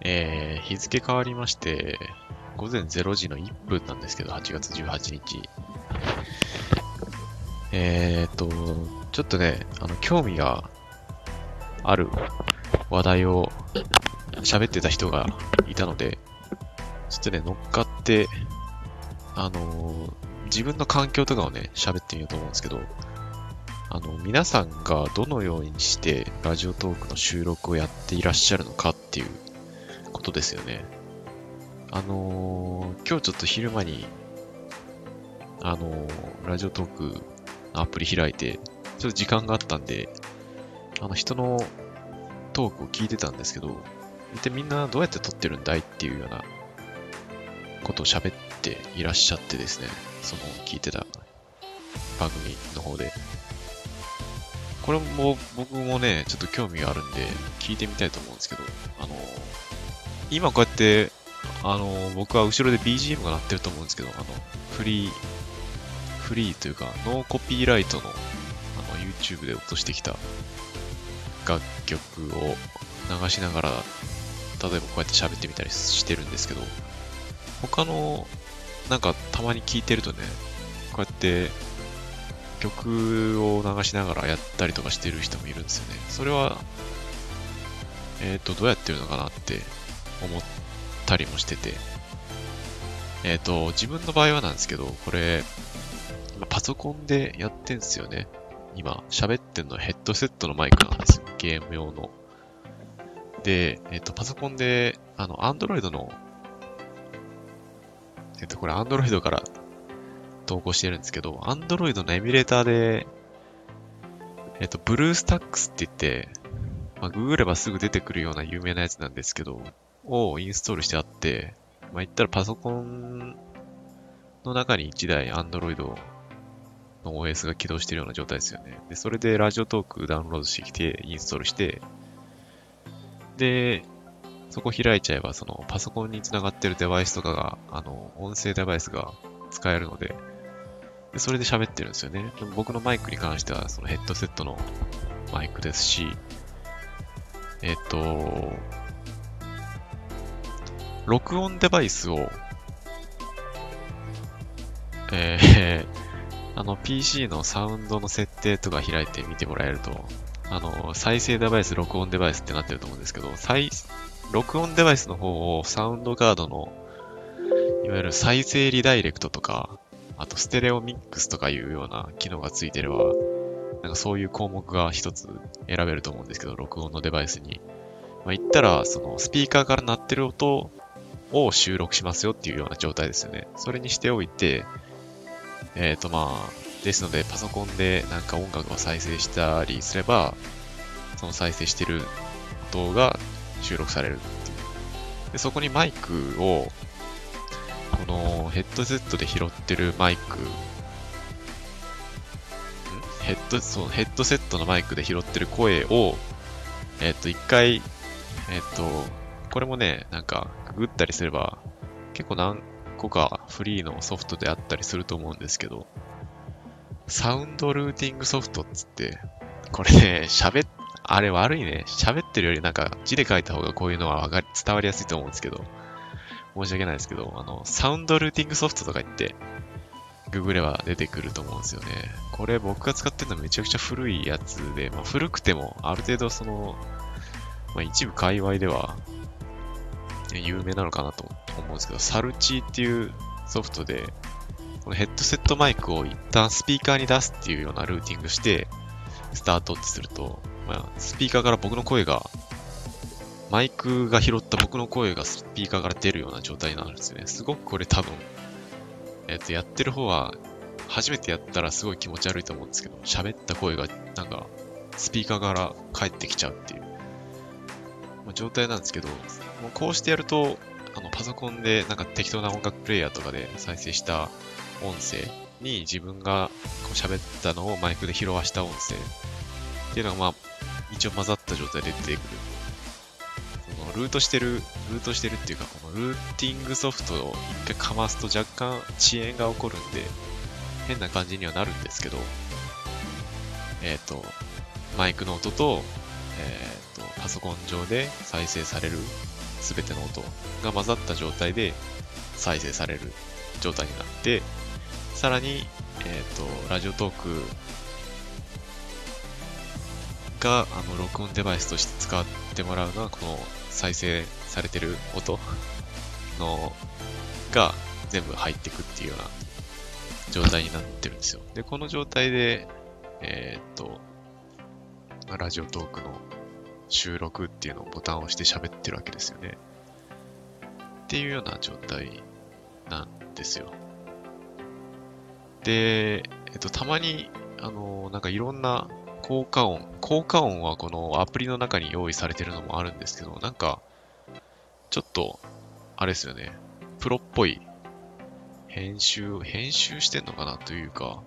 えー、日付変わりまして、午前0時の1分なんですけど、8月18日。えーと、ちょっとね、あの、興味がある話題を喋ってた人がいたので、ちょっとね、乗っかって、あの自分の環境とかをね、喋ってみようと思うんですけど、あの、皆さんがどのようにしてラジオトークの収録をやっていらっしゃるのかっていうことですよね。あのー今日ちょっと昼間に、あのーラジオトークのアプリ開いて、ちょっと時間があったんで、あの、人のトークを聞いてたんですけど、一体みんなどうやって撮ってるんだいっていうようなことを喋っていらっしゃってですね、その聞いてた番組の方で。これも僕もね、ちょっと興味があるんで聞いてみたいと思うんですけど、あの、今こうやって、あの、僕は後ろで BGM が鳴ってると思うんですけど、あの、フリー、フリーというか、ノーコピーライトの、あの、YouTube で落としてきた楽曲を流しながら、例えばこうやって喋ってみたりしてるんですけど、他の、なんかたまに聞いてるとね、こうやって曲を流しながらやったりとかしてる人もいるんですよね。それは、えっ、と、どうやってるのかなって思ったりもしてて。えっ、と、自分の場合はなんですけど、これ、パソコンでやってんすよね。今、喋ってんのヘッドセットのマイクなんですよ。ゲーム用の。で、えっ、と、パソコンで、あの、Android の、えっ、と、これ Android から投稿してるんですけど、Android のエミュレーターで、えっ、と、BlueStacks って言って、まあ、ググればすぐ出てくるような有名なやつなんですけど、をインストールしてあって、まあ、言ったらパソコンの中に1台 Android の OS が起動してるような状態ですよね。で、それでラジオトークダウンロードしてきて、インストールして、で、そこ開いちゃえば、そのパソコンにつながってるデバイスとかが、あの、音声デバイスが使えるので、でそれで喋ってるんですよね。でも僕のマイクに関しては、そのヘッドセットのマイクですし、えっと、録音デバイスを、えー、あの PC のサウンドの設定とか開いて見てもらえると、あの、再生デバイス、録音デバイスってなってると思うんですけど、再、録音デバイスの方をサウンドカードの、いわゆる再生リダイレクトとか、あとステレオミックスとかいうような機能がついてれば、なんかそういう項目が一つ選べると思うんですけど、録音のデバイスに。まあ、言ったら、そのスピーカーから鳴ってる音を収録しますよっていうような状態ですよね。それにしておいて、えっ、とまあ、ですのでパソコンでなんか音楽を再生したりすれば、その再生してる音が収録されるっていう。で、そこにマイクを、このヘッドセットで拾ってるマイク、ヘッド、そう、ヘッドセットのマイクで拾ってる声を、えっ、と、一回、えっ、と、これもね、なんか、ググったりすれば、結構何個かフリーのソフトであったりすると思うんですけど、サウンドルーティングソフトっつって、これね、喋っ、あれ悪いね。喋ってるよりなんか字で書いた方がこういうのはわかり伝わりやすいと思うんですけど、申し訳ないですけど、あの、サウンドルーティングソフトとか言って、ググれば出てくると思うんですよね。これ僕が使ってるのはめちゃくちゃ古いやつで、まあ、古くてもある程度その、まあ、一部界隈では有名なのかなと思うんですけど、サルチーっていうソフトで、このヘッドセットマイクを一旦スピーカーに出すっていうようなルーティングして、スタートってすると、まあ、スピーカーから僕の声が、マイクが拾った僕の声がスピーカーから出るような状態なんですよね。すごくこれ多分、えっと、やってる方は、初めてやったらすごい気持ち悪いと思うんですけど、喋った声が、なんか、スピーカーから返ってきちゃうっていう、まあ、状態なんですけど、もうこうしてやると、あの、パソコンでなんか適当な音楽プレイヤーとかで再生した音声に自分がこう喋ったのをマイクで拾わした音声っていうのがまあ、一応混ざった状態で出てくる。ルートしてる、ルートしてるっていうか、このルーティングソフトを一回かますと若干遅延が起こるんで、変な感じにはなるんですけど、えっ、と、マイクの音と、えっ、と、パソコン上で再生されるすべての音が混ざった状態で再生される状態になって、さらに、えっ、ー、と、ラジオトークが、あの、録音デバイスとして使っててもらうのは、この再生されてる音の、が全部入ってくっていうような状態になってるんですよ。で、この状態で、えー、っと、ラジオトークの収録っていうのをボタンを押して喋ってるわけですよね。っていうような状態なんですよ。で、えっと、たまに、あの、なんかいろんな効果音、効果音はこのアプリの中に用意されてるのもあるんですけど、なんか、ちょっと、あれですよね、プロっぽい編集、編集してんのかなというか、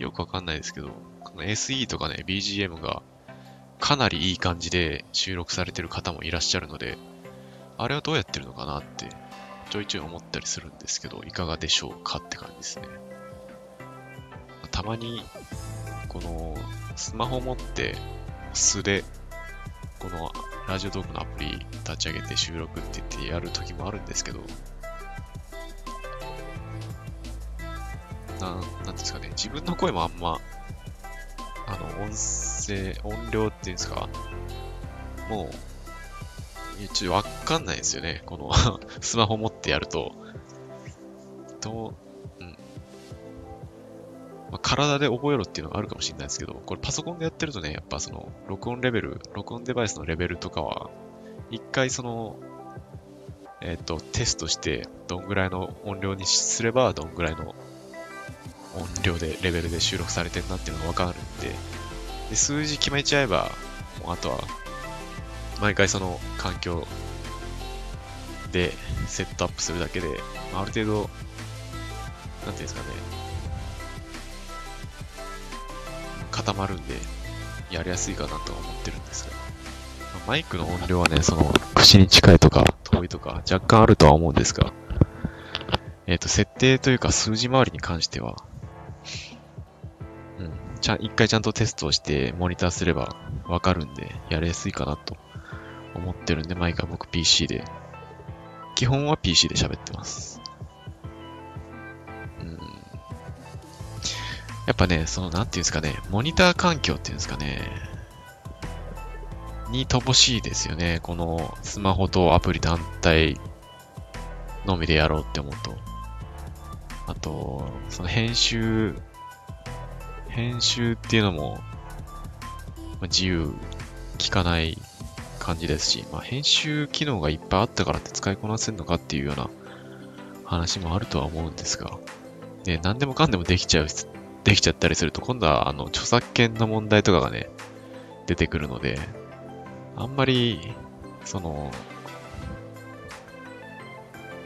よくわかんないですけど、この SE とかね、BGM がかなりいい感じで収録されてる方もいらっしゃるので、あれはどうやってるのかなってちょいちょい思ったりするんですけど、いかがでしょうかって感じですね。たまに、この、スマホ持って素で、このラジオトークのアプリ立ち上げて収録って言ってやる時もあるんですけど、な、なんですかね、自分の声もあんま、あの、音声、音量っていうんですか、もう、ちょっとわかんないですよね。この スマホ持ってやると、と、うん。まあ、体で覚えろっていうのがあるかもしれないですけど、これパソコンでやってるとね、やっぱその、録音レベル、録音デバイスのレベルとかは、一回その、えっ、ー、と、テストして、どんぐらいの音量にすれば、どんぐらいの音量で、レベルで収録されてるなっていうのがわかるんで、で数字決めちゃえば、もうあとは、毎回その環境でセットアップするだけで、ある程度、なんていうんですかね、固まるんで、やりやすいかなとは思ってるんですが、マイクの音量はね、その、口に近いとか、遠いとか、若干あるとは思うんですが、えっ、ー、と、設定というか数字回りに関しては、うんちゃん、一回ちゃんとテストをしてモニターすればわかるんで、やりやすいかなと思ってるんで、毎回僕 PC で、基本は PC で喋ってます。やっぱね、その、なんていうんですかね、モニター環境っていうんですかね、に乏しいですよね。このスマホとアプリ単体のみでやろうって思うと。あと、その編集編集っていうのも、自由聞かない感じですし、まあ、編集機能がいっぱいあったからって使いこなせるのかっていうような話もあるとは思うんですが、ね、何でもかんでもできちゃう、できちゃったりすると、今度はあの著作権の問題とかがね、出てくるので、あんまり、その、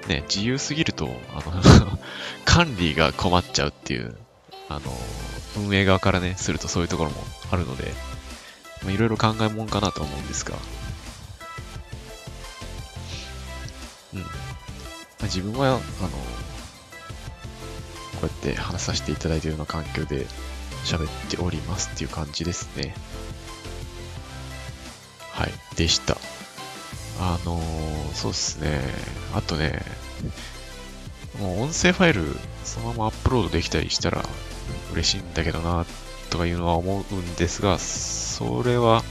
ね、自由すぎると、あの 管理が困っちゃうっていう、あの、運営側からね、するとそういうところもあるので、いろいろ考えもんかなと思うんですが、うん。あ、自分は、あの、こうやって話させていただいているような環境で喋っておりますっていう感じですね。はい、でした。あのー、そうっすね。あとね、もう音声ファイルそのままアップロードできたりしたら嬉しいんだけどな、とかいうのは思うんですが、それは、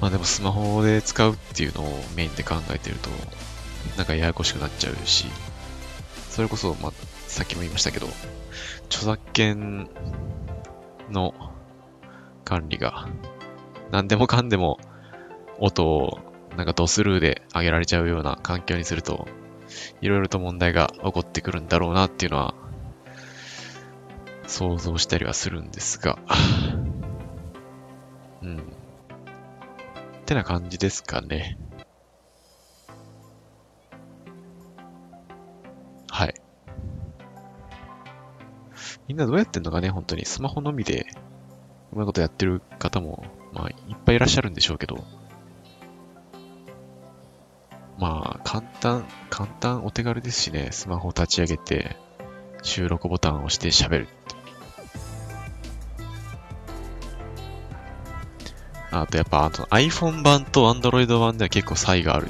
まあでもスマホで使うっていうのをメインで考えてると、なんかややこしくなっちゃうし、それこそ、まあ、さっきも言いましたけど、著作権の管理が、何でもかんでも音をなんかドスルーで上げられちゃうような環境にすると、いろいろと問題が起こってくるんだろうなっていうのは想像したりはするんですが、うん。ってな感じですかね。みんなどうやってんのかね、本当に。スマホのみで、うまいことやってる方も、まあ、いっぱいいらっしゃるんでしょうけど、まあ、簡単、簡単、お手軽ですしね、スマホを立ち上げて、収録ボタンを押して喋るあとやっぱあの iPhone 版と Android 版では結構差異がある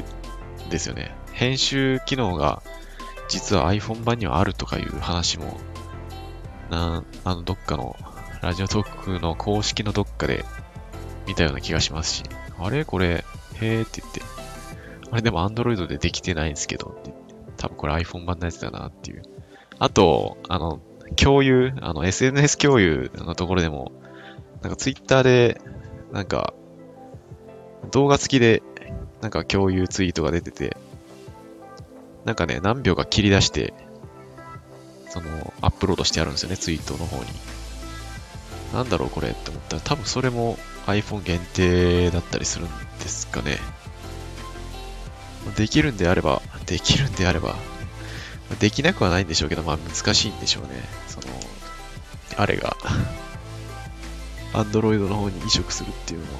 んですよね。編集機能が実は iPhone 版にはあるとかいう話も、なんあの、どっかの、ラジオトークの公式のどっかで見たような気がしますし、あれ？これ、へーって言って、あれ？でも Android でできてないんですけど。って多分これ iPhone 版のやつだなっていう。あと、あの、共有、あの、SNS 共有のところでも、なんか Twitter で、なんか、動画付きで、なんか共有ツイートが出てて、なんかね、何秒か切り出して、その、アップロードしてあるんですよね、ツイートの方に。なんだろうこれって思ったら、多分それも iPhone 限定だったりするんですかね。できるんであれば、できるんであれば、できなくはないんでしょうけど、まあ難しいんでしょうね。その、あれが、Android の方に移植するっていうのも。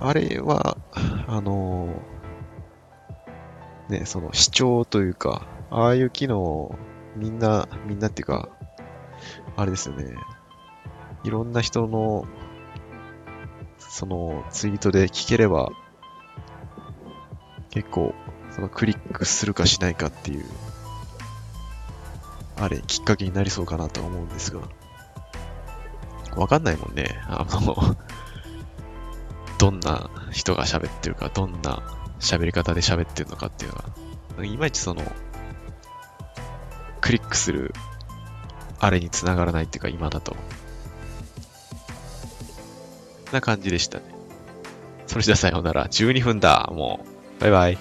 あれは、あのね、その視聴というか、ああいう機能、みんな、みんなっていうか、あれですよね。いろんな人の、そのツイートで聞ければ、結構、そのクリックするかしないかっていう、あれ、きっかけになりそうかなと思うんですが、わかんないもんね。あの、どんな人が喋ってるか、どんな喋り方で喋ってるのかっていうのが、いまいちその、クリックする、あれにつながらないっていうか、今だと。な感じでしたね。それじゃさようなら。12分だ。もう。バイバイ。